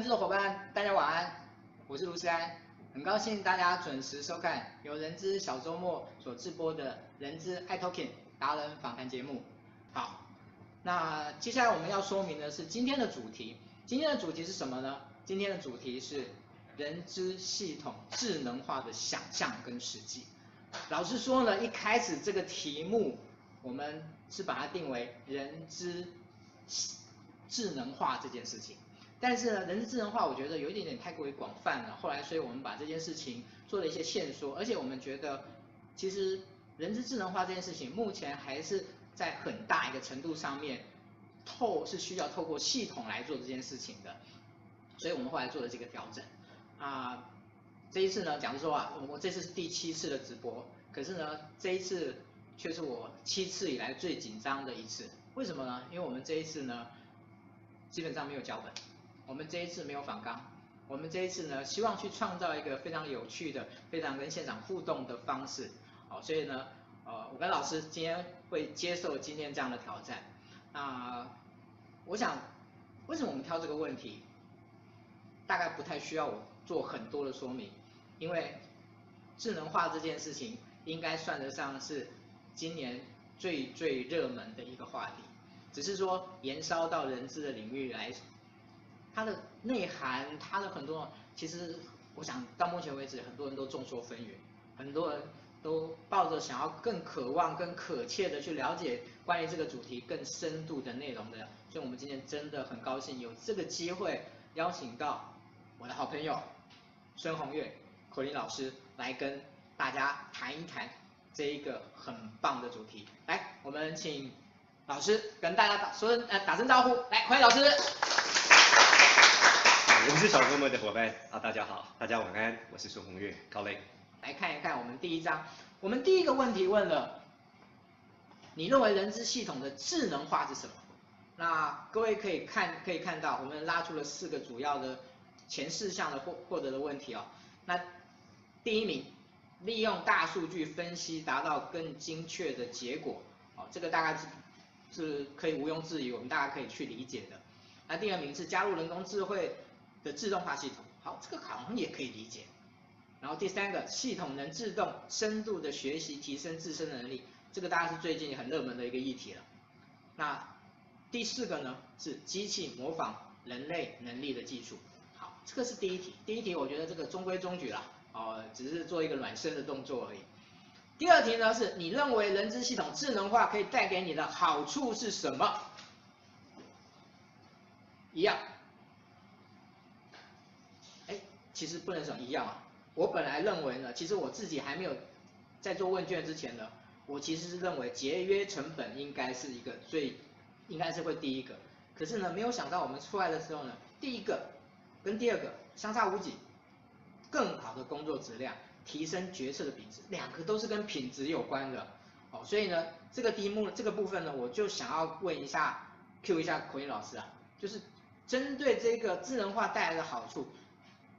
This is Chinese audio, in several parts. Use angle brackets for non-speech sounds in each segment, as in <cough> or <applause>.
各位人资的伙伴，大家晚安，我是卢思安，很高兴大家准时收看由人资小周末所直播的人资爱 Talking 达人访谈节目。好，那接下来我们要说明的是今天的主题，今天的主题是什么呢？今天的主题是人资系统智能化的想象跟实际。老实说呢，一开始这个题目我们是把它定为人资智能化这件事情，但是呢，人资智能化我觉得有一点点太过于广泛了。后来，所以我们把这件事情做了一些限缩，而且我们觉得，其实人资智能化这件事情目前还是在很大一个程度上面透是需要透过系统来做这件事情的，所以我们后来做了这个调整。啊，这一次呢，讲说啊，我这次是第七次的直播，可是呢，这一次却是我七次以来最紧张的一次。为什么呢？因为我们这一次呢。基本上没有脚本，我们这一次没有反纲，我们这一次呢，希望去创造一个非常有趣的、非常跟现场互动的方式，好，所以呢，呃，我跟老师今天会接受今天这样的挑战。那我想，为什么我们挑这个问题？大概不太需要我做很多的说明，因为智能化这件事情应该算得上是今年最最热门的一个话题。只是说延烧到人资的领域来，它的内涵，它的很多，其实我想到目前为止，很多人都众说纷纭，很多人都抱着想要更渴望、更渴切的去了解关于这个主题更深度的内容的，所以我们今天真的很高兴有这个机会邀请到我的好朋友孙红月、口令老师来跟大家谈一谈这一个很棒的主题。来，我们请。老师跟大家打说呃打声招呼，来欢迎老师。我是小周末的伙伴啊，大家好，大家晚安，我是孙红月高磊。来看一看我们第一章，我们第一个问题问了，你认为人资系统的智能化是什么？那各位可以看可以看到，我们拉出了四个主要的前四项的获获得的问题哦。那第一名，利用大数据分析达到更精确的结果，哦，这个大概是。是可以毋庸置疑，我们大家可以去理解的。那第二名是加入人工智慧的自动化系统，好，这个好像也可以理解。然后第三个，系统能自动深度的学习，提升自身的能力，这个大家是最近很热门的一个议题了。那第四个呢，是机器模仿人类能力的技术，好，这个是第一题。第一题我觉得这个中规中矩啦，哦，只是做一个暖身的动作而已。第二题呢，是你认为人资系统智能化可以带给你的好处是什么？一样。其实不能说一样啊。我本来认为呢，其实我自己还没有在做问卷之前呢，我其实是认为节约成本应该是一个最，应该是会第一个。可是呢，没有想到我们出来的时候呢，第一个跟第二个相差无几，更好的工作质量。提升决策的品质，两个都是跟品质有关的，哦，所以呢，这个题目这个部分呢，我就想要问一下，Q 一下口音老师啊，就是针对这个智能化带来的好处，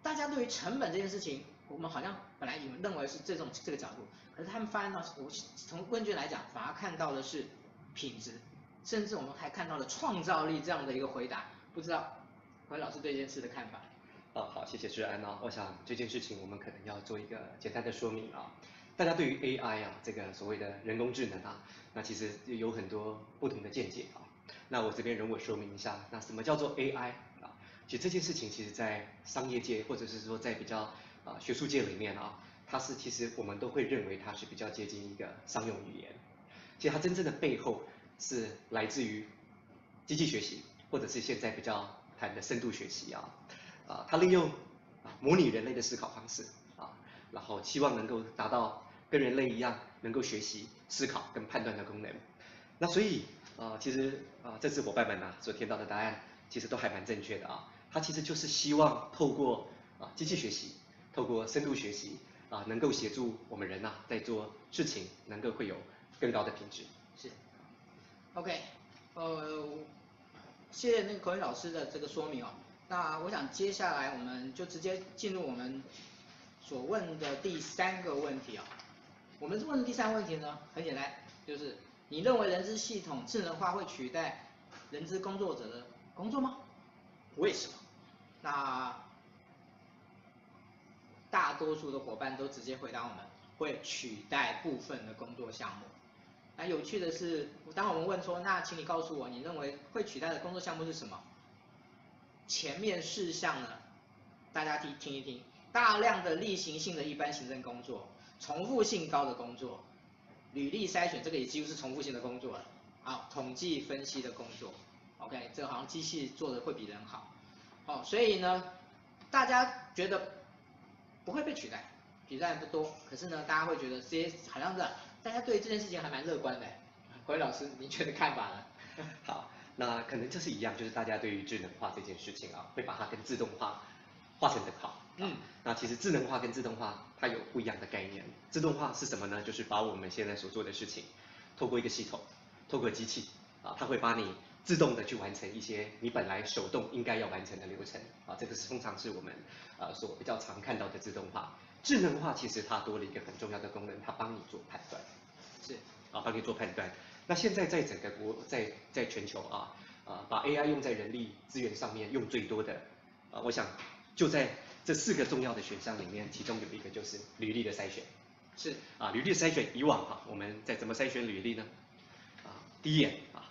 大家对于成本这件事情，我们好像本来以为认为是这种这个角度，可是他们发现到，我从问卷来讲，反而看到的是品质，甚至我们还看到了创造力这样的一个回答，不知道何老师对这件事的看法？哦，好，谢谢志安啊。我想这件事情我们可能要做一个简单的说明啊。大家对于 AI 啊，这个所谓的人工智能啊，那其实有很多不同的见解啊。那我这边容我说明一下，那什么叫做 AI？其实这件事情，其实在商业界或者是说在比较啊学术界里面啊，它是其实我们都会认为它是比较接近一个商用语言。其实它真正的背后是来自于机器学习，或者是现在比较谈的深度学习啊。啊，它利用啊模拟人类的思考方式啊，然后希望能够达到跟人类一样能够学习、思考跟判断的功能。那所以啊，其实啊这次伙伴们呐所填到的答案其实都还蛮正确的啊。它其实就是希望透过啊机器学习，透过深度学习啊，能够协助我们人呐在做事情能够会有更高的品质。是。OK，呃，谢谢那个口语老师的这个说明哦。那我想接下来我们就直接进入我们所问的第三个问题啊。我们问的第三个问题呢，很简单，就是你认为人资系统智能化会取代人资工作者的工作吗？为什么？那大多数的伙伴都直接回答我们会取代部分的工作项目。那有趣的是，当我们问说，那请你告诉我，你认为会取代的工作项目是什么？前面事项呢，大家听听一听，大量的例行性的一般行政工作，重复性高的工作，履历筛选这个也几乎是重复性的工作了。好，统计分析的工作，OK，这个好像机器做的会比人好。哦，所以呢，大家觉得不会被取代，取代不多，可是呢，大家会觉得这些好像是大家对这件事情还蛮乐观的。国威老师，您觉得看法呢？<laughs> 好。那可能就是一样，就是大家对于智能化这件事情啊，会把它跟自动化画成等号。嗯。那其实智能化跟自动化它有不一样的概念。自动化是什么呢？就是把我们现在所做的事情，透过一个系统，透过机器啊，它会把你自动的去完成一些你本来手动应该要完成的流程啊。这个是通常是我们呃所比较常看到的自动化。智能化其实它多了一个很重要的功能，它帮你做判断。是。啊，帮你做判断。那现在在整个国在在全球啊，啊把 AI 用在人力资源上面用最多的，啊我想就在这四个重要的选项里面，其中有一个就是履历的筛选。是啊，履历筛选以往哈，我们在怎么筛选履历呢？啊，第一眼啊，我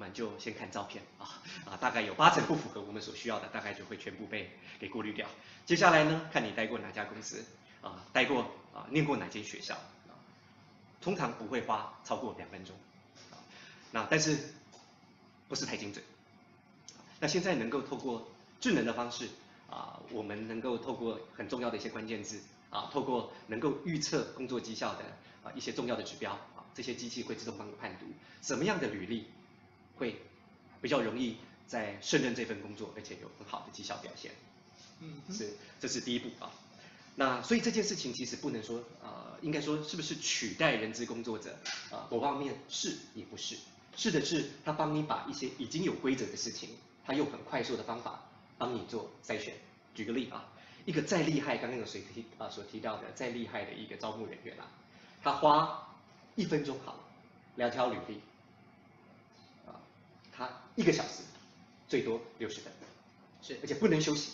们就先看照片啊啊，大概有八成不符合我们所需要的，大概就会全部被给过滤掉。接下来呢，看你待过哪家公司啊，待过啊，念过哪间学校啊，通常不会花超过两分钟啊。那但是不是太精准，那现在能够透过智能的方式啊，我们能够透过很重要的一些关键字啊，透过能够预测工作绩效的啊一些重要的指标啊，这些机器会自动帮你判读什么样的履历会比较容易在胜任这份工作，而且有很好的绩效表现。嗯，是，这是第一步啊。那所以这件事情其实不能说呃，应该说是不是取代人资工作者啊？某方面是也不是。是的是，他帮你把一些已经有规则的事情，他用很快速的方法帮你做筛选。举个例啊，一个再厉害，刚刚有谁提啊所提到的再厉害的一个招募人员啊，他花一分钟好了，两条履历，一个小时最多六十分，是，而且不能休息，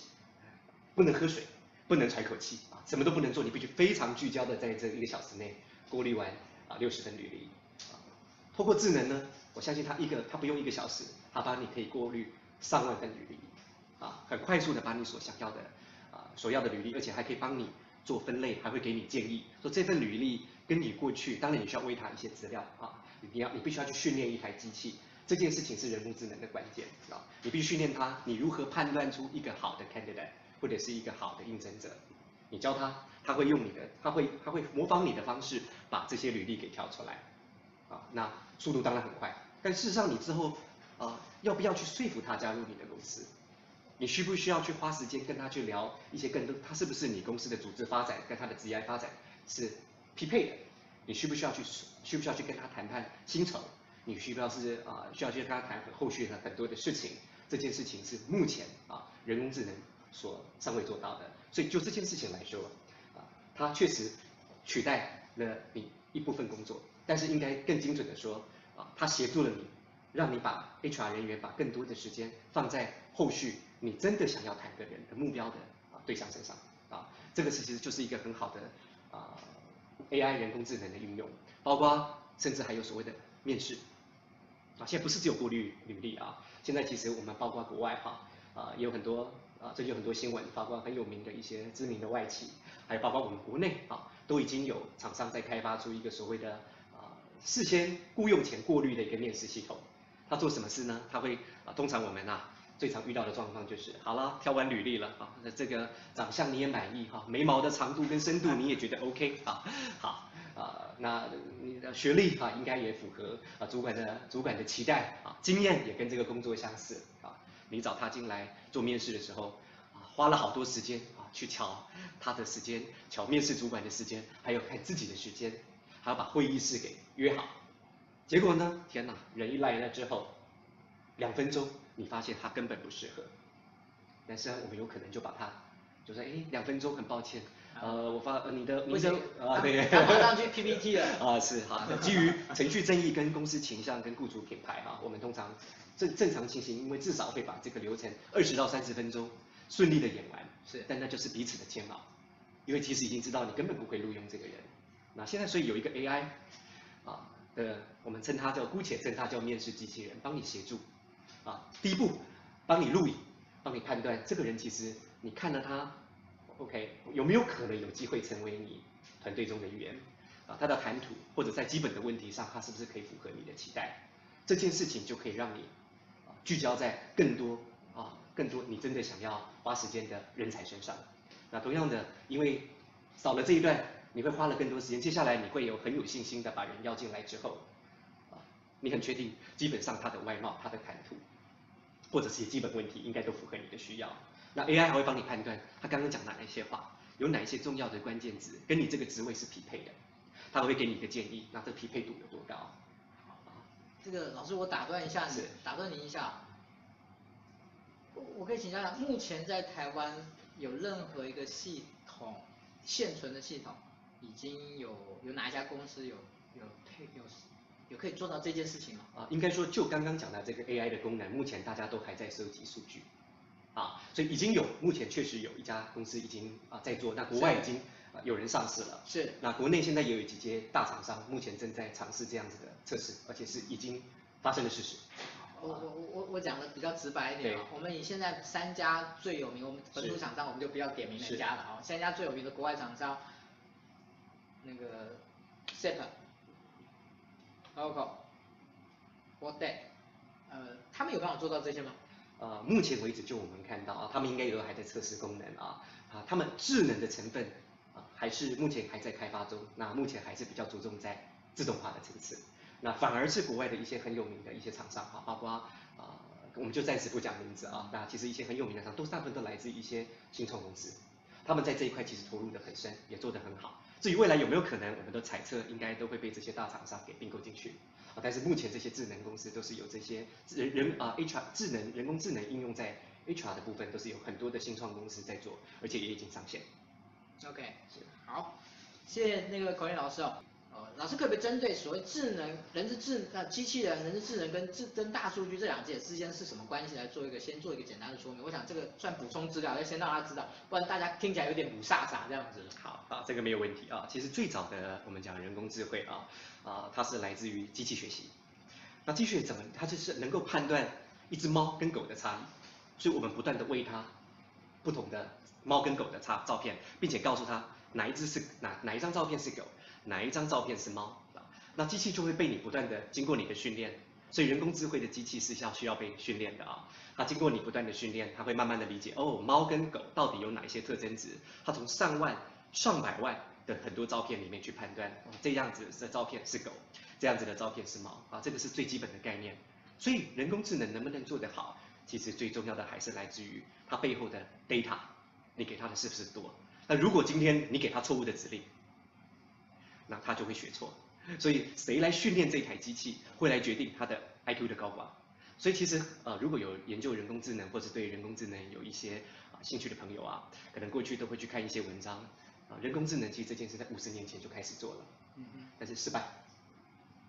不能喝水，不能喘口气啊，什么都不能做，你必须非常聚焦的在这一个小时内过滤完啊六十分履历，啊，透过智能呢。我相信它一个，它不用一个小时，他帮你可以过滤上万份履历，啊，很快速的把你所想要的，啊，所要的履历，而且还可以帮你做分类，还会给你建议，说这份履历跟你过去，当然你需要喂它一些资料，啊，你要你必须要去训练一台机器，这件事情是人工智能的关键，啊，你必须训练他，你如何判断出一个好的 candidate 或者是一个好的应征者，你教他，他会用你的，他会他会模仿你的方式把这些履历给挑出来，啊，那速度当然很快。但事实上，你之后啊、要不要去说服他加入你的公司？你需不需要去花时间跟他去聊一些更多？他是不是你公司的组织发展跟他的职业发展是匹配的？你需不需要去需不需要去跟他谈判薪酬？你需要是啊、需要去跟他谈后续的很多的事情？这件事情是目前啊人工智能所尚未做到的。所以就这件事情来说啊，它确实取代了你一部分工作，但是应该更精准的说。啊，他协助了你，让你把 HR 人员把更多的时间放在后续你真的想要谈的人的目标的啊对象身上啊，这个其实就是一个很好的啊 AI 人工智能的应用，包括甚至还有所谓的面试啊，现在不是只有过滤履历啊，现在其实我们包括国外哈啊也有很多啊，最近很多新闻，包括很有名的一些知名的外企，还有包括我们国内啊，都已经有厂商在开发出一个所谓的啊。事先雇佣前过滤的一个面试系统，他做什么事呢？他会啊，通常我们啊最常遇到的状况就是，好了，挑完履历了啊，那这个长相你也满意哈，眉毛的长度跟深度你也觉得 OK 啊，好啊，那你的学历啊应该也符合啊主管的主管的期待啊，经验也跟这个工作相似啊，你找他进来做面试的时候啊，花了好多时间啊去瞧他的时间，瞧面试主管的时间，还有看自己的时间。还要把会议室给约好，结果呢？天哪！人一来了之后，两分钟，你发现他根本不适合。但是我们有可能就把他，就说，哎，两分钟，很抱歉，呃，我发，呃、你的，你的，啊，对，马上去 PPT 了。<laughs> 啊，是好。<laughs> 基于程序正义跟公司形象跟雇主品牌哈，我们通常正正常情形，因为至少会把这个流程二十到三十分钟顺利的演完，是，但那就是彼此的煎熬，因为其实已经知道你根本不会录用这个人。那现在所以有一个 AI 啊的，我们称它叫姑且称它叫面试机器人，帮你协助啊，第一步帮你录影，帮你判断这个人其实你看了他，OK 有没有可能有机会成为你团队中的一员啊？他的谈吐或者在基本的问题上，他是不是可以符合你的期待？这件事情就可以让你聚焦在更多啊更多你真的想要花时间的人才身上。那同样的，因为少了这一段，你会花了更多时间。接下来你会有很有信心的把人邀进来之后，啊，你很确定基本上他的外貌、他的谈吐，或者是基本问题应该都符合你的需要。那 AI 还会帮你判断他刚刚讲哪一些话，有哪一些重要的关键词跟你这个职位是匹配的，他会给你一个建议，那这匹配度有多高？这个老师，我打断一下你，打断你一下。我我可以请教一下，目前在台湾有任何一个系统现存的系统，已经有有哪一家公司有有配有有可以做到这件事情吗？啊，应该说就刚刚讲的这个 AI 的功能，目前大家都还在收集数据，啊，所以已经有目前确实有一家公司已经啊在做，那国外已经啊有人上市了。是。那国内现在也有几间大厂商目前正在尝试这样子的。测试，而且是已经发生的事实。我我我我讲的比较直白一点啊，我们以现在三家最有名，我们本土厂商我们就不要点名哪家了啊。三家最有名的国外厂商，那个 SAP、Oracle、Workday，呃，他们有办法做到这些吗？呃，目前为止就我们看到啊，他们应该也都还在测试功能啊，啊，他们智能的成分啊，还是目前还在开发中，那目前还是比较着重在。自动化的层次，那反而是国外的一些很有名的一些厂商哈，包括啊、我们就暂时不讲名字啊，那其实一些很有名的厂商，都大部分都来自一些新创公司，他们在这一块其实投入的很深，也做得很好。至于未来有没有可能，我们的猜测应该都会被这些大厂商给并购进去啊。但是目前这些智能公司都是有这些人人啊 HR 智能人工智能应用在 HR 的部分，都是有很多的新创公司在做，而且也已经上线。OK，是好，谢谢那个口令老师哦。老师可不可以针对所谓智能、人之智呃机器人、人之智能跟智跟大数据这两者之间是什么关系来做一个先做一个简单的说明？我想这个算补充资料，要先让大家知道，不然大家听起来有点雾煞煞这样子。好啊，这个没有问题啊。其实最早的我们讲人工智慧啊啊，它是来自于机器学习。那机器怎么？它就是能够判断一只猫跟狗的差异，所以我们不断的喂它不同的猫跟狗的差照片，并且告诉它哪一只是哪哪一张照片是狗。哪一张照片是猫啊？那机器就会被你不断的经过你的训练，所以人工智慧的机器是要需要被训练的啊。它经过你不断的训练，它会慢慢的理解哦，猫跟狗到底有哪一些特征值？它从上万、上百万的很多照片里面去判断，哦，这样子的照片是狗，这样子的照片是猫啊。这个是最基本的概念。所以人工智能能不能做得好，其实最重要的还是来自于它背后的 data，你给它的是不是多？那如果今天你给它错误的指令，那他就会学错，所以谁来训练这台机器，会来决定它的 IQ 的高寡。所以其实呃，如果有研究人工智能或者对人工智能有一些啊兴趣的朋友啊，可能过去都会去看一些文章啊。人工智能其实这件事在五十年前就开始做了，嗯嗯，但是失败，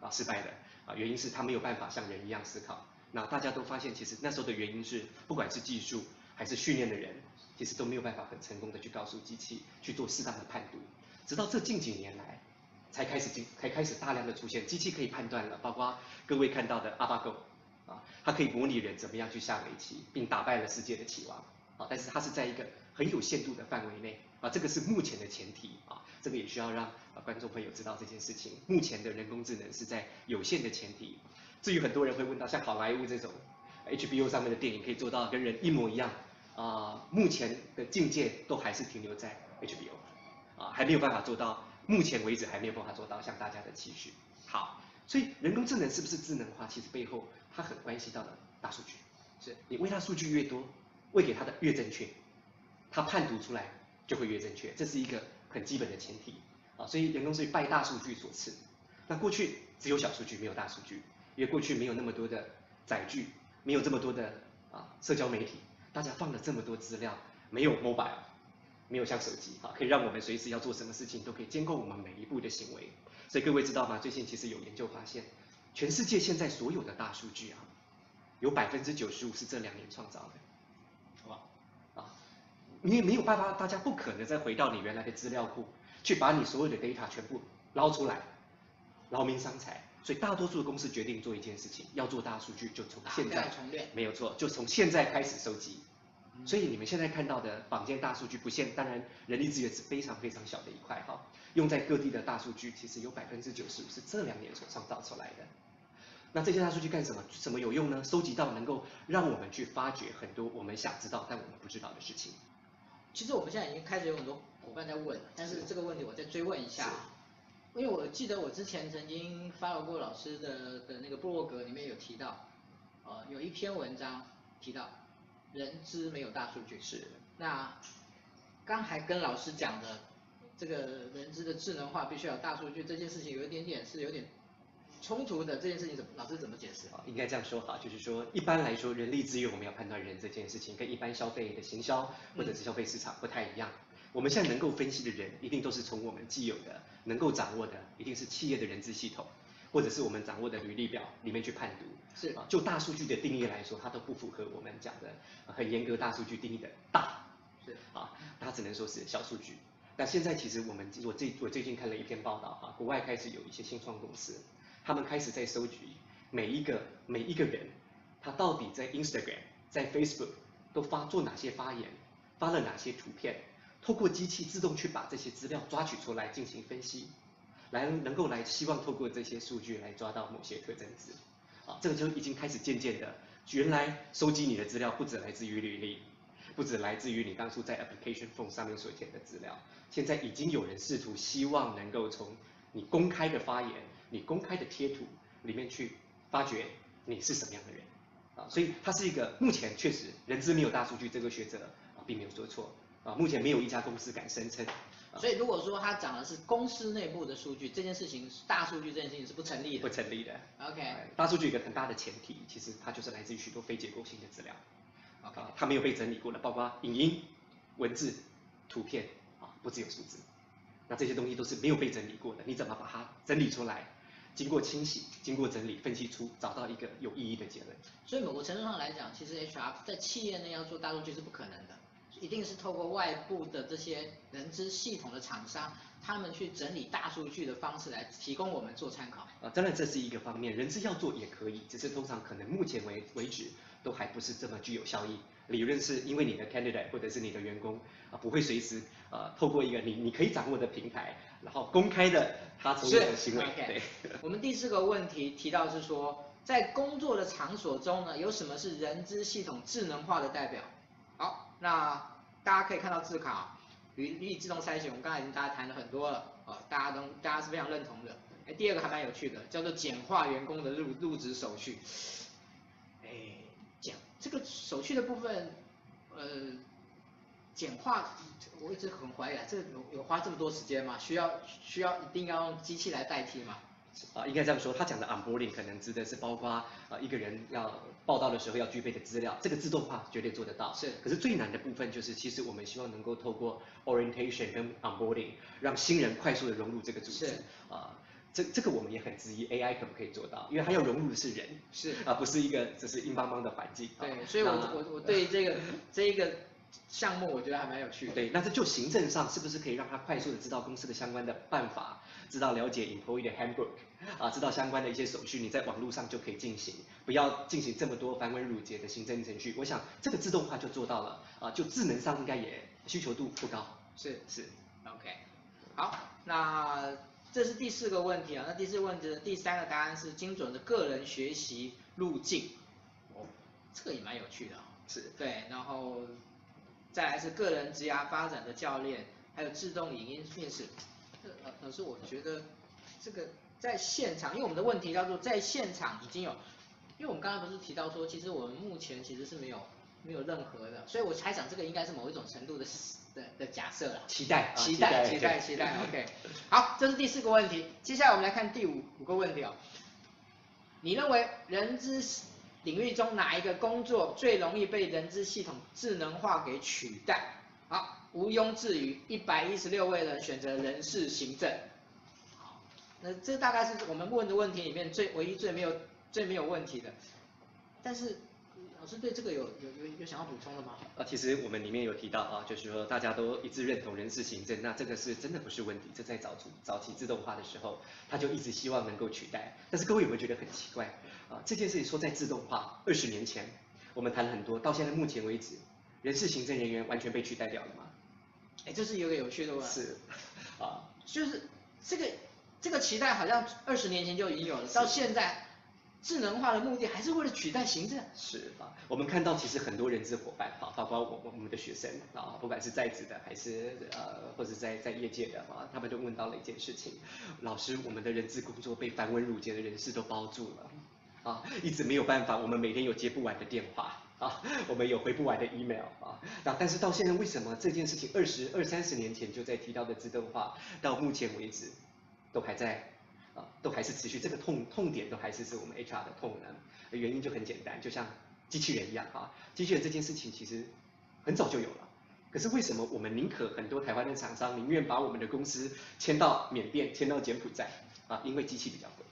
啊失败的啊原因是它没有办法像人一样思考。那大家都发现，其实那时候的原因是，不管是技术还是训练的人，其实都没有办法很成功的去告诉机器去做适当的判读。直到这近几年来。才开始进，才开始大量的出现，机器可以判断了，包括各位看到的 AlphaGo 啊，它可以模拟人怎么样去下围棋，并打败了世界的棋王啊，但是它是在一个很有限度的范围内啊，这个是目前的前提啊，这个也需要让观众朋友知道这件事情，目前的人工智能是在有限的前提。至于很多人会问到，像好莱坞这种 HBO 上面的电影可以做到跟人一模一样啊，目前的境界都还是停留在 HBO 啊，还没有办法做到。目前为止还没有办法做到像大家的期许。好，所以人工智能是不是智能化？其实背后它很关系到的大数据。是你喂它数据越多，喂给它的越正确，它判读出来就会越正确，这是一个很基本的前提啊。所以人工智能拜大数据所赐。那过去只有小数据，没有大数据，因为过去没有那么多的载具，没有这么多的啊社交媒体，大家放了这么多资料，没有 mobile。没有像手机哈，可以让我们随时要做什么事情都可以监控我们每一步的行为。所以各位知道吗？最近其实有研究发现，全世界现在所有的大数据啊，有百分之九十五是这两年创造的。好吧啊，你也没有办法，大家不可能再回到你原来的资料库，去把你所有的 data 全部捞出来，劳民伤财。所以大多数的公司决定做一件事情，要做大数据，就从现在，没有错，就从现在开始收集。所以你们现在看到的坊间大数据不限，当然人力资源是非常非常小的一块哈，用在各地的大数据其实有百分之九十五是这两年所创造出来的。那这些大数据干什么？什么有用呢？收集到能够让我们去发掘很多我们想知道但我们不知道的事情。其实我们现在已经开始有很多伙伴在问，但是这个问题我再追问一下，因为我记得我之前曾经 follow 过老师的的那个部落格里面有提到，呃，有一篇文章提到人资没有大数据。是。那刚才跟老师讲的这个人资的智能化必须要有大数据这件事情，有一点点是有点。冲突的这件事情怎么，老师怎么解释？啊，应该这样说哈，就是说一般来说，人力资源我们要判断人这件事情，跟一般消费的行销或者是消费市场不太一样。嗯、我们现在能够分析的人，一定都是从我们既有的能够掌握的，一定是企业的人资系统，或者是我们掌握的履历表里面去判读。是啊，就大数据的定义来说，它都不符合我们讲的很严格大数据定义的大。是啊，它只能说是小数据。那现在其实我们我最我最近看了一篇报道啊，国外开始有一些新创公司。他们开始在收集每一个每一个人，他到底在 Instagram、在 Facebook 都发做哪些发言，发了哪些图片，透过机器自动去把这些资料抓取出来进行分析，来能够来希望透过这些数据来抓到某些特征值，啊，这个就已经开始渐渐的，原来收集你的资料不只来自于履历，不只来自于你当初在 application form 上面所填的资料，现在已经有人试图希望能够从你公开的发言。你公开的贴图里面去发掘你是什么样的人啊，所以它是一个目前确实人资没有大数据，这个学者啊并没有说错啊，目前没有一家公司敢声称。所以如果说他讲的是公司内部的数据，这件事情大数据这件事情是不成立的。不成立的。OK。大数据有一个很大的前提，其实它就是来自于许多非结构性的资料。OK。它没有被整理过的，包括影音、文字、图片啊，不只有数字，那这些东西都是没有被整理过的，你怎么把它整理出来？经过清洗，经过整理，分析出找到一个有意义的结论。所以某个程度上来讲，其实 HR 在企业内要做大数据是不可能的，一定是透过外部的这些人资系统的厂商，他们去整理大数据的方式来提供我们做参考。啊，当然这是一个方面，人资要做也可以，只是通常可能目前为为止都还不是这么具有效益。理论是因为你的 candidate 或者是你的员工啊，不会随时呃透过一个你你可以掌握的平台，然后公开的他所有的行为。Okay. 对。<laughs> 我们第四个问题提到是说，在工作的场所中呢，有什么是人资系统智能化的代表？那大家可以看到字卡，履历自动筛选，我们刚才已经大家谈了很多了，啊，大家都大家是非常认同的。哎，第二个还蛮有趣的，叫做简化员工的入入职手续。哎，讲这个手续的部分，呃。简化，我一直很怀疑啊，这有有花这么多时间吗？需要需要一定要用机器来代替吗？啊，应该这样说，他讲的 onboarding 可能指的是包括啊一个人要报到的时候要具备的资料，这个自动化绝对做得到。是。可是最难的部分就是，其实我们希望能够透过 orientation 跟 onboarding 让新人快速的融入这个组织。是。啊，这这个我们也很质疑 AI 可不可以做到，因为它要融入的是人。是。啊，不是一个只是硬邦邦的环境。对，所以我我我对这个这一个。项目我觉得还蛮有趣的。对，那这就行政上是不是可以让他快速的知道公司的相关的办法，知道了解 employee 的 handbook，啊，知道相关的一些手续，你在网络上就可以进行，不要进行这么多繁文缛节的行政程序。我想这个自动化就做到了，啊，就智能上应该也需求度不高。是是，OK，好，那这是第四个问题啊，那第四个问题的第三个答案是精准的个人学习路径。哦，这个也蛮有趣的啊。是。对，然后。再来是个人职涯发展的教练，还有自动影音面试。老老师，我觉得这个在现场，因为我们的问题叫做在现场已经有，因为我们刚才不是提到说，其实我们目前其实是没有没有任何的，所以我猜想这个应该是某一种程度的的的假设了。期待，期待，期待，<laughs> 期待。OK，好，这是第四个问题。接下来我们来看第五五个问题哦。你认为人资？领域中哪一个工作最容易被人资系统智能化给取代？好，毋庸置疑，一百一十六位人选择人事行政。好，那这大概是我们问的问题里面最唯一最没有最没有问题的。但是老师对这个有有有有想要补充的吗？啊，其实我们里面有提到啊，就是说大家都一致认同人事行政，那这个是真的不是问题。这在早期早期自动化的时候，他就一直希望能够取代。但是各位有没有觉得很奇怪啊？这件事情说在自动化二十年前，我们谈了很多，到现在目前为止，人事行政人员完全被取代掉了吗？哎，这是一个有趣的问题。是，啊，就是这个这个期待好像二十年前就已经有了，到现在。智能化的目的还是为了取代行政？是啊，我们看到其实很多人资伙伴啊，包括我我们的学生啊，不管是在职的还是呃或者在在业界的啊，他们都问到了一件事情：老师，我们的人资工作被繁文缛节的人事都包住了啊，一直没有办法，我们每天有接不完的电话 <laughs> 啊，我们有回不完的 email 啊，那但是到现在为什么这件事情二十二三十年前就在提到的自动化，到目前为止都还在啊？都还是持续，这个痛痛点都还是是我们 HR 的痛呢。原因就很简单，就像机器人一样啊，机器人这件事情其实很早就有了，可是为什么我们宁可很多台湾的厂商宁愿把我们的公司迁到缅甸、迁到柬埔寨啊？因为机器比较贵，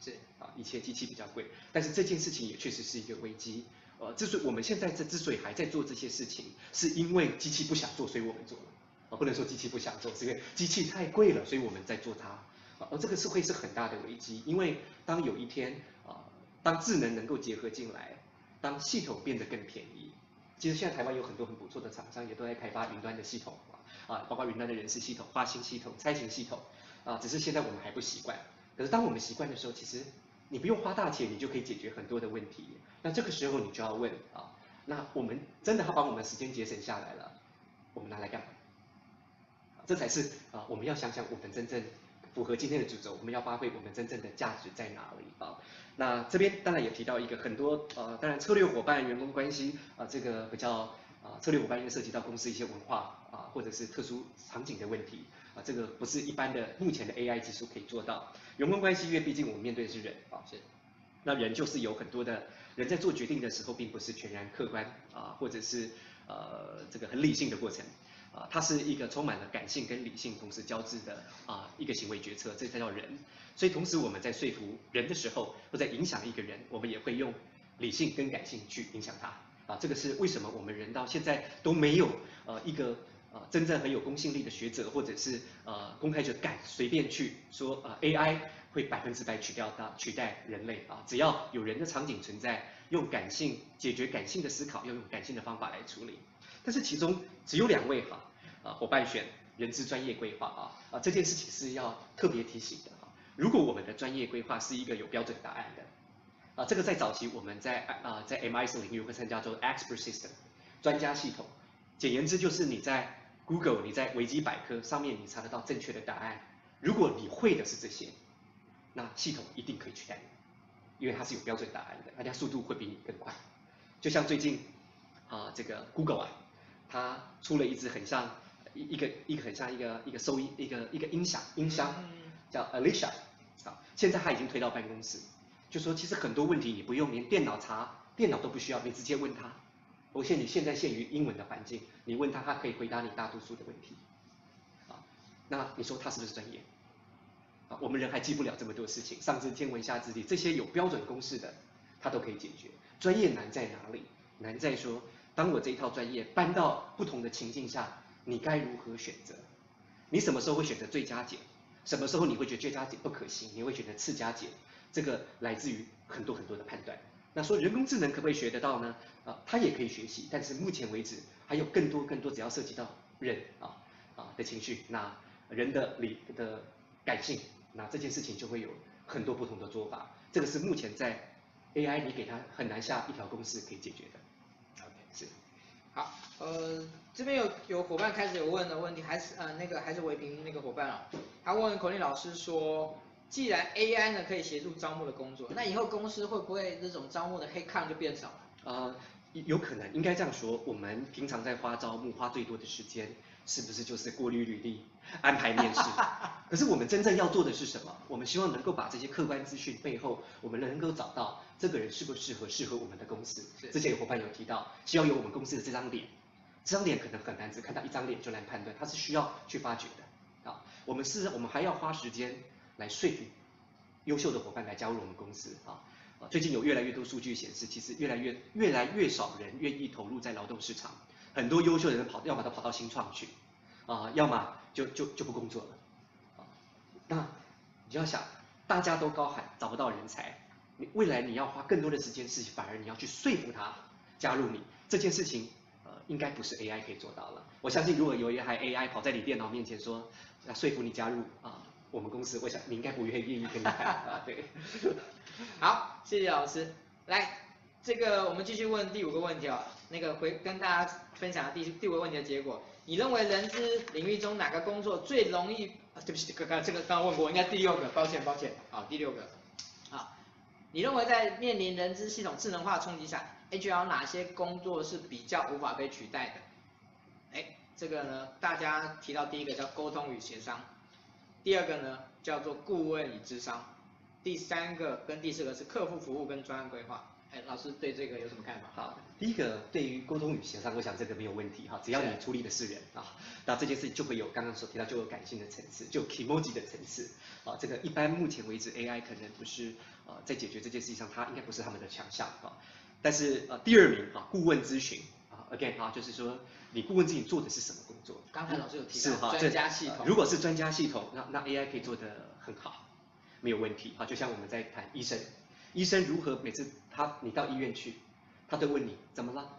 是啊，一切机器比较贵。但是这件事情也确实是一个危机。呃，之所以我们现在这之所以还在做这些事情，是因为机器不想做，所以我们做了。啊，不能说机器不想做，是因为机器太贵了，所以我们在做它。啊而这个是会是很大的危机，因为当有一天啊，当智能能够结合进来，当系统变得更便宜，其实现在台湾有很多很不错的厂商也都在开发云端的系统啊，包括云端的人事系统、发薪系统、差勤系统啊，只是现在我们还不习惯。可是当我们习惯的时候，其实你不用花大钱，你就可以解决很多的问题。那这个时候你就要问啊，那我们真的要把我们的时间节省下来了，我们拿来干嘛？这才是啊，我们要想想我们真正。符合今天的主轴，我们要发挥我们真正的价值在哪里啊？那这边当然也提到一个很多呃，当然策略伙伴、员工关系啊，这个比较啊，策略伙伴因为涉及到公司一些文化啊，或者是特殊场景的问题这个不是一般的目前的 AI 技术可以做到。员工关系，因为毕竟我们面对的是人啊，是，那人就是有很多的人在做决定的时候，并不是全然客观啊，或者是呃这个很理性的过程。啊，它是一个充满了感性跟理性同时交织的啊一个行为决策，这才叫人。所以同时我们在说服人的时候，或在影响一个人，我们也会用理性跟感性去影响他。啊，这个是为什么我们人到现在都没有呃一个呃真正很有公信力的学者，或者是呃公开者敢随便去说啊 AI 会百分之百取掉它取代人类啊，只要有人的场景存在，用感性解决感性的思考，要用感性的方法来处理。但是其中只有两位哈啊伙伴选人资专业规划啊啊这件事情是要特别提醒的啊。如果我们的专业规划是一个有标准答案的啊，这个在早期我们在啊在 MIS 领域会参加做 Expert System 专家系统，简言之就是你在 Google 你在维基百科上面你查得到正确的答案。如果你会的是这些，那系统一定可以取代你，因为它是有标准答案的，而且速度会比你更快。就像最近啊这个 Google 啊。它出了一支很像一一个一个很像一个一个收音一个一个音响音箱，叫 Alicia 啊，现在它已经推到办公室，就说其实很多问题你不用连电脑查，电脑都不需要，你直接问他。而且你现在限于英文的环境，你问他，他可以回答你大多数的问题。啊，那你说他是不是专业？啊，我们人还记不了这么多事情，上知天文下知地，这些有标准公式的，他都可以解决。专业难在哪里？难在说。当我这一套专业搬到不同的情境下，你该如何选择？你什么时候会选择最佳解？什么时候你会觉得最佳解不可行？你会选择次佳解？这个来自于很多很多的判断。那说人工智能可不可以学得到呢？啊，它也可以学习，但是目前为止还有更多更多，只要涉及到人啊啊的情绪，那人的理的感性，那这件事情就会有很多不同的做法。这个是目前在 AI 你给它很难下一条公式可以解决的。OK，是，好，呃，这边有有伙伴开始有问的问题，还是呃那个还是维平那个伙伴啊，他问口令老师说，既然 AI 呢可以协助招募的工作，那以后公司会不会这种招募的黑抗就变少了？呃，有可能，应该这样说，我们平常在花招募花最多的时间，是不是就是过滤履历、安排面试？<laughs> 可是我们真正要做的是什么？我们希望能够把这些客观资讯背后，我们能够找到。这个人适不适合适合我们的公司？之前有伙伴有提到，希望有我们公司的这张脸，这张脸可能很难只看到一张脸就来判断，它是需要去发掘的啊。我们是，我们还要花时间来说服优秀的伙伴来加入我们公司啊。啊，最近有越来越多数据显示，其实越来越越来越少人愿意投入在劳动市场，很多优秀的人跑，要么都跑到新创去，啊，要么就就就不工作了，啊，那你就要想，大家都高喊找不到人才，你未来你要花更多的时间是反而你要去说服他加入你这件事情，呃，应该不是 AI 可以做到了。我相信如果有一台 AI 跑在你电脑面前说，要说服你加入啊。我们公司，我想你应该不愿意跟他谈啊。对，<laughs> 好，谢谢老师。来，这个我们继续问第五个问题哦。那个回跟大家分享第第五个问题的结果。你认为人资领域中哪个工作最容易？啊，对不起，刚刚这个刚刚问过，应该第六个，抱歉抱歉。好，第六个。好，你认为在面临人资系统智能化冲击下，HR 哪些工作是比较无法被取代的？哎，这个呢，大家提到第一个叫沟通与协商。第二个呢，叫做顾问与咨商，第三个跟第四个是客户服务跟专案规划。哎，老师对这个有什么看法？好，第一个对于沟通与协商，我想这个没有问题哈，只要你处理的是人啊，那这件事情就会有刚刚所提到就有感性的层次，就 Kimoji 的层次。啊，这个一般目前为止 AI 可能不是啊在解决这件事情上，它应该不是他们的强项啊，但是呃第二名啊顾问咨询。啊 again 啊就是说。你顾问自己做的是什么工作？刚才老师有提到是专家系统。如果是专家系统，那那 AI 可以做得很好，没有问题。好，就像我们在谈医生，医生如何每次他你到医院去，他都问你怎么了，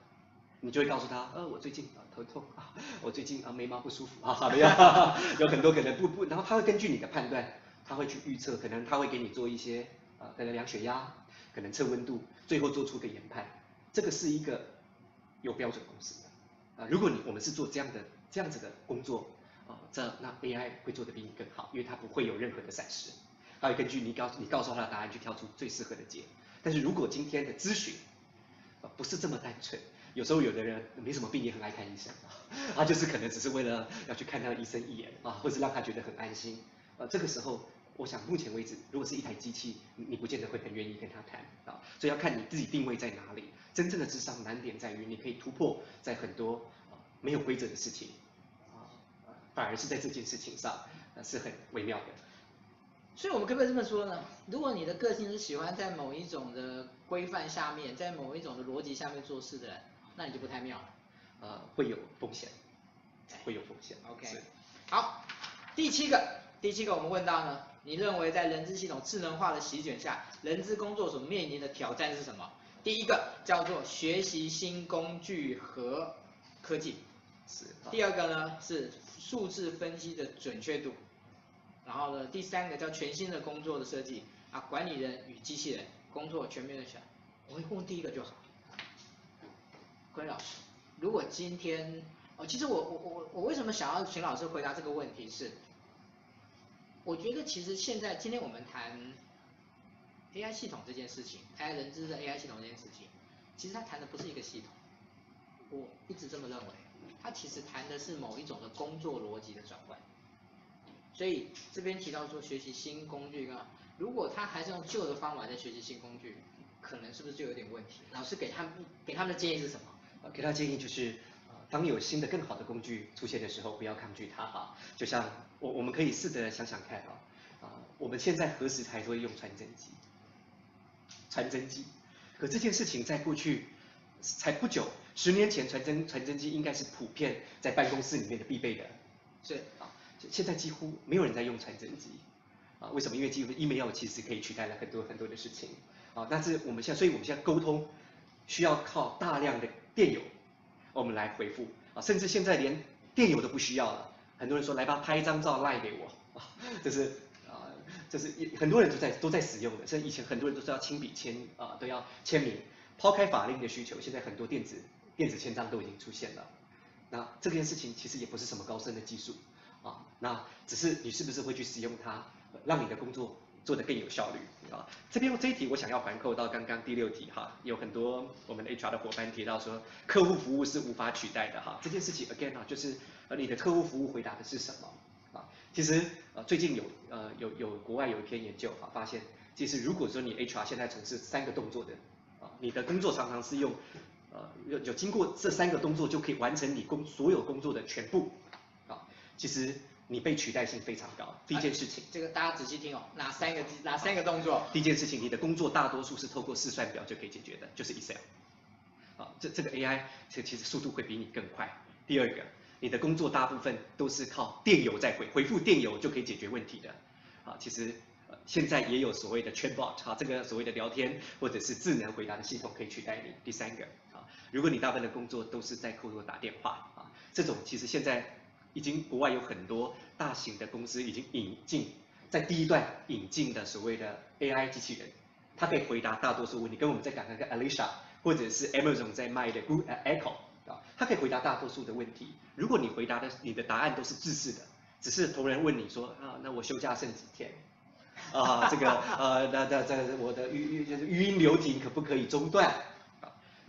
你就会告诉他，呃，我最近啊头痛啊，我最近啊眉毛不舒服啊，好的呀，<laughs> 有很多可能不不，然后他会根据你的判断，他会去预测，可能他会给你做一些呃，可能量血压，可能测温度，最后做出个研判，这个是一个有标准公式的。啊，如果你我们是做这样的这样子的工作，啊，这那 AI 会做得比你更好，因为它不会有任何的闪失，它会根据你告你告诉他的答案去挑出最适合的解。但是如果今天的咨询，啊，不是这么单纯，有时候有的人没什么病也很爱看医生啊，他就是可能只是为了要去看他的医生一眼啊，或是让他觉得很安心，啊，这个时候我想目前为止，如果是一台机器，你不见得会很愿意跟他谈啊，所以要看你自己定位在哪里。真正的智商难点在于，你可以突破在很多啊没有规则的事情，啊，反而是在这件事情上，是很微妙的。所以，我们可不可以这么说呢？如果你的个性是喜欢在某一种的规范下面，在某一种的逻辑下面做事的人，那你就不太妙了。呃，会有风险，会有风险。OK，好，第七个，第七个我们问到呢，你认为在人资系统智能化的席卷下，人资工作所面临的挑战是什么？第一个叫做学习新工具和科技，是。第二个呢是数字分析的准确度，然后呢第三个叫全新的工作的设计啊，管理人与机器人工作全面的选。我们问第一个就好。关老师，如果今天哦，其实我我我我为什么想要请老师回答这个问题是，我觉得其实现在今天我们谈。AI 系统这件事情，AI 人知的 AI 系统这件事情，其实它谈的不是一个系统，我一直这么认为，它其实谈的是某一种的工作逻辑的转换。所以这边提到说学习新工具，啊，如果他还是用旧的方法在学习新工具，可能是不是就有点问题？老师给他们给他们的建议是什么？给他建议就是，当有新的更好的工具出现的时候，不要抗拒它哈。就像我我们可以试着想想看啊，啊，我们现在何时才会用传真机？传真机，可这件事情在过去才不久，十年前传真传真机应该是普遍在办公室里面的必备的，是啊，现在几乎没有人在用传真机，啊，为什么？因为几乎 email 其实可以取代了很多很多的事情，啊，但是我们现在，所以我们现在沟通需要靠大量的电邮，我们来回复，啊，甚至现在连电邮都不需要了，很多人说来吧，拍一张照赖给我，啊，这是。啊，这是很多人都在都在使用的，像以前很多人都是要亲笔签啊，都要签名。抛开法令的需求，现在很多电子电子签章都已经出现了。那这件事情其实也不是什么高深的技术啊，那只是你是不是会去使用它，让你的工作做得更有效率啊。这边这一题我想要环扣到刚刚第六题哈，有很多我们的 HR 的伙伴提到说，客户服务是无法取代的哈。这件事情 again 啊，就是呃你的客户服务回答的是什么啊？其实呃最近有呃有有国外有一篇研究啊，发现其实如果说你 HR 现在从事三个动作的啊，你的工作常常是用呃有有经过这三个动作就可以完成你工所有工作的全部啊，其实你被取代性非常高。第一件事情，这个大家仔细听哦，哪三个哪三个动作？第一件事情，你的工作大多数是透过试算表就可以解决的，就是 Excel。啊，这这个 AI 其实其实速度会比你更快。第二个，你的工作大部分都是靠电邮在回回复电邮就可以解决问题的。啊，其实现在也有所谓的 Chatbot，哈，这个所谓的聊天或者是智能回答的系统可以取代你。第三个，啊，如果你大部分的工作都是在口头打电话，啊，这种其实现在。已经国外有很多大型的公司已经引进，在第一段引进的所谓的 AI 机器人，它可以回答大多数问题，跟我们在讲那个 Alexa 或者是 Amazon 在卖的 Google Echo 啊，它可以回答大多数的问题。如果你回答的你的答案都是自私的，只是同仁问你说啊，那我休假剩几天？啊，这个呃，那那这我的语语就是语音留停可不可以中断？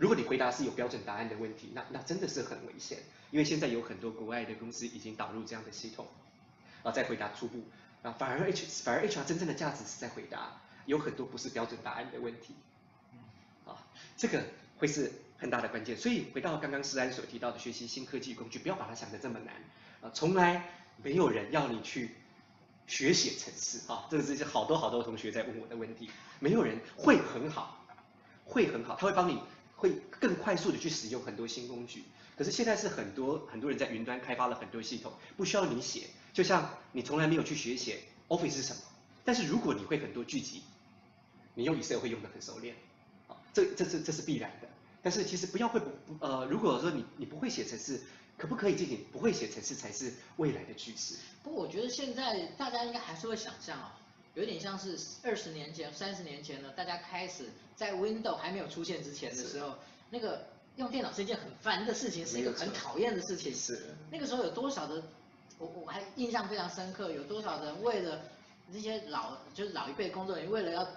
如果你回答是有标准答案的问题，那那真的是很危险，因为现在有很多国外的公司已经导入这样的系统，啊，在回答初步，啊，反而 H 反而 HR 真正的价值是在回答有很多不是标准答案的问题，啊，这个会是很大的关键。所以回到刚刚诗安所提到的学习新科技工具，不要把它想得这么难，啊，从来没有人要你去学写程式，啊，这个是好多好多同学在问我的问题，没有人会很好，会很好，他会帮你。会更快速的去使用很多新工具，可是现在是很多很多人在云端开发了很多系统，不需要你写，就像你从来没有去学写 Office 是什么，但是如果你会很多聚集，你用 Excel 会用的很熟练，啊，这这这这是必然的。但是其实不要会不呃，如果说你你不会写程式，可不可以进行不会写程式才是未来的趋势？不过我觉得现在大家应该还是会想象啊。有点像是二十年前、三十年前呢，大家开始在 Windows 还没有出现之前的时候，那个用电脑是一件很烦的事情，是一个很讨厌的事情。是。那个时候有多少的，我我还印象非常深刻，有多少人为了那些老就是老一辈工作人员，为了要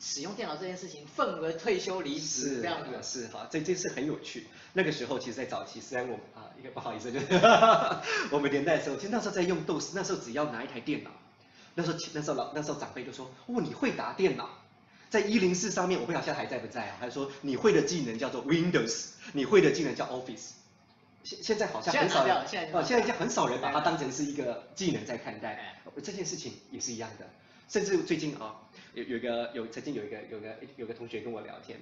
使用电脑这件事情，愤而退休离职这样子。是哈，这件事很有趣。那个时候其实，在早期，虽然我啊，一个不好意思，就是 <laughs> 我们年代的时候，其实那时候在用 DOS，那时候只要拿一台电脑。那时候，那时候老那时候长辈就说：“哦，你会打电脑，在一零四上面，我不晓得现在还在不在啊？”还说你会的技能叫做 Windows，你会的技能叫 Office。现现在好像很少人，现在现在已经很少人把它当成是一个技能在看待。这件事情也是一样的，甚至最近啊，有有个有曾经有一个有个有个同学跟我聊天，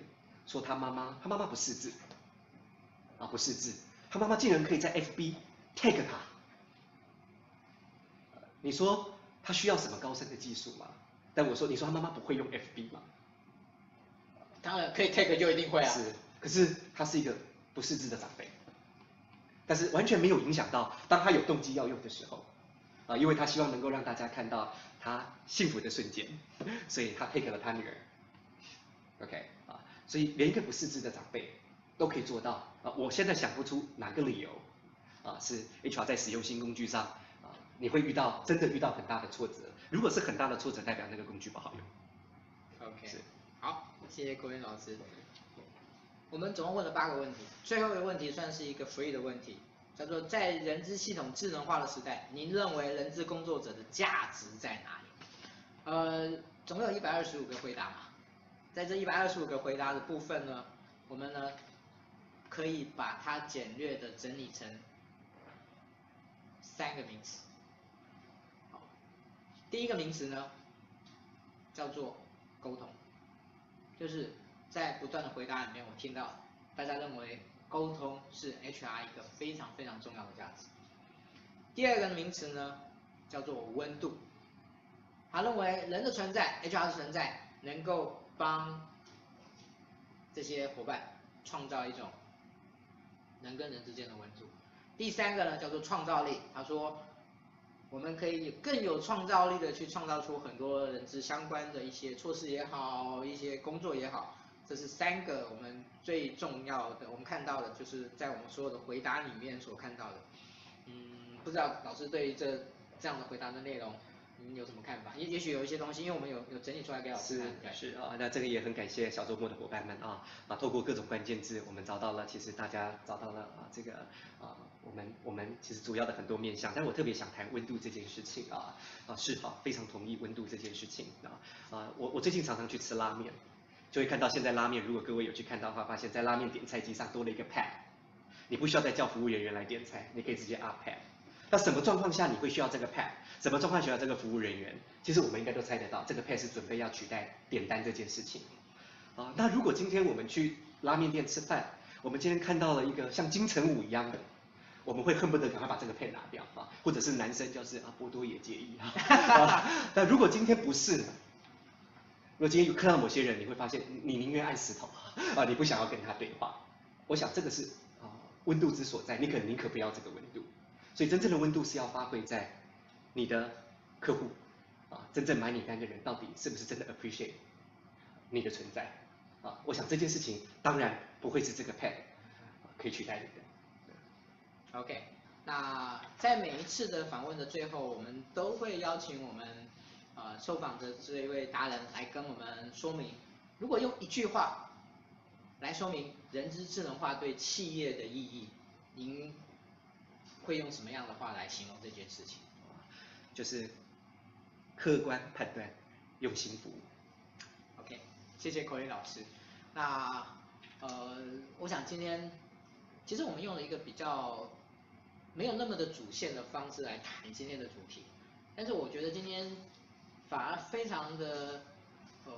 说他妈妈他妈妈不识字，啊不识字，他妈妈竟然可以在 FB tag 他，你说？他需要什么高深的技术吗？但我说，你说他妈妈不会用 FB 吗？当然可以 take 就一定会啊。是，可是他是一个不识字的长辈，但是完全没有影响到当他有动机要用的时候啊，因为他希望能够让大家看到他幸福的瞬间，所以他 take 了他女儿。OK 啊，所以连一个不识字的长辈都可以做到啊，我现在想不出哪个理由啊是 HR 在使用新工具上。你会遇到真的遇到很大的挫折，如果是很大的挫折，代表那个工具不好用。OK，好，谢谢郭元老师。我们总共问了八个问题，最后一个问题算是一个 free 的问题，叫做在人资系统智能化的时代，您认为人资工作者的价值在哪里？呃，总共有一百二十五个回答嘛，在这一百二十五个回答的部分呢，我们呢可以把它简略的整理成三个名词。第一个名词呢，叫做沟通，就是在不断的回答里面，我听到大家认为沟通是 HR 一个非常非常重要的价值。第二个名词呢，叫做温度，他认为人的存在，HR 的存在，能够帮这些伙伴创造一种人跟人之间的温度。第三个呢，叫做创造力，他说。我们可以更有创造力的去创造出很多人资相关的一些措施也好，一些工作也好，这是三个我们最重要的。我们看到的就是在我们所有的回答里面所看到的。嗯，不知道老师对于这这样的回答的内容。你有什么看法？也也许有一些东西，因为我们有有整理出来给老师看。是是啊，那这个也很感谢小周末的伙伴们啊啊，透过各种关键字，我们找到了，其实大家找到了啊这个啊，我们我们其实主要的很多面向，但我特别想谈温度这件事情啊啊是好，非常同意温度这件事情啊啊，我我最近常常去吃拉面，就会看到现在拉面，如果各位有去看到的话，发现在拉面点菜机上多了一个 pad，你不需要再叫服务人员来点菜，你可以直接 up pad。那什么状况下你会需要这个 pad？什么状况需要这个服务人员？其实我们应该都猜得到，这个 pad 是准备要取代点单这件事情。啊，那如果今天我们去拉面店吃饭，我们今天看到了一个像金城武一样的，我们会恨不得赶快把这个 pad 拿掉啊，或者是男生就是啊波多也介意啊。<laughs> 那如果今天不是呢？如果今天有看到某些人，你会发现你宁愿按石头啊，你不想要跟他对话。我想这个是啊温度之所在，你可能宁可不要这个温度。所以真正的温度是要发挥在你的客户啊，真正买你单的人到底是不是真的 appreciate 你的存在啊？我想这件事情当然不会是这个 pad 可以取代你的。OK，那在每一次的访问的最后，我们都会邀请我们呃受访的这一位达人来跟我们说明，如果用一句话来说明人之智能化对企业的意义，您。会用什么样的话来形容这件事情？就是客观判断，用心服务。OK，谢谢口林老师。那呃，我想今天其实我们用了一个比较没有那么的主线的方式来谈今天的主题，但是我觉得今天反而非常的呃，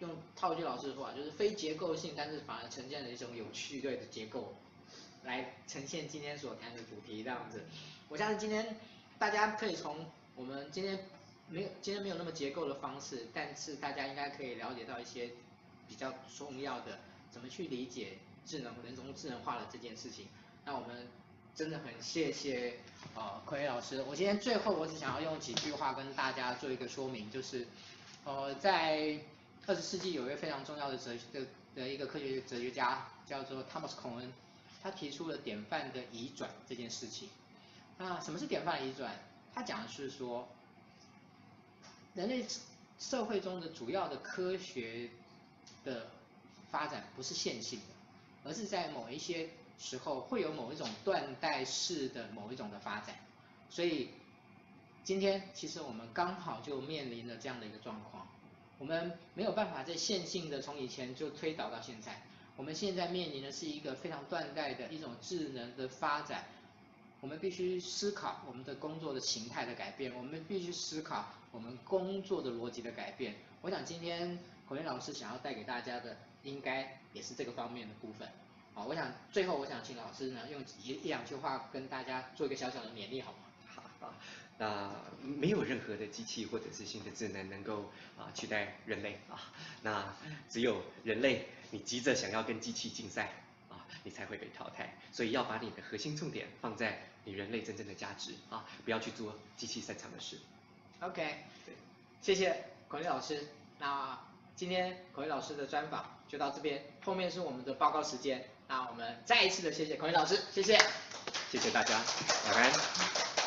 用套句老师的话，就是非结构性，但是反而呈现了一种有趣对的结构。来呈现今天所谈的主题这样子，我相信今天大家可以从我们今天没有今天没有那么结构的方式，但是大家应该可以了解到一些比较重要的怎么去理解智能人工智能化的这件事情。那我们真的很谢谢呃奎老师，我今天最后我只想要用几句话跟大家做一个说明，就是呃在二十世纪有一位非常重要的哲的的一个科学哲学家叫做汤姆斯孔恩。他提出了典范的移转这件事情。那什么是典范移转？他讲的是说，人类社会中的主要的科学的发展不是线性的，而是在某一些时候会有某一种断代式的某一种的发展。所以今天其实我们刚好就面临了这样的一个状况，我们没有办法在线性的从以前就推导到现在。我们现在面临的是一个非常断代的一种智能的发展，我们必须思考我们的工作的形态的改变，我们必须思考我们工作的逻辑的改变。我想今天孔云老师想要带给大家的，应该也是这个方面的部分。好，我想最后我想请老师呢用一一两句话跟大家做一个小小的勉励，好吗？好啊，那没有任何的机器或者是新的智能能够啊取代人类啊，那只有人类。你急着想要跟机器竞赛啊，你才会被淘汰。所以要把你的核心重点放在你人类真正的价值啊，不要去做机器擅长的事。OK，对，谢谢口林老师。那今天口林老师的专访就到这边，后面是我们的报告时间。那我们再一次的谢谢孔云老师，谢谢，谢谢大家，拜拜。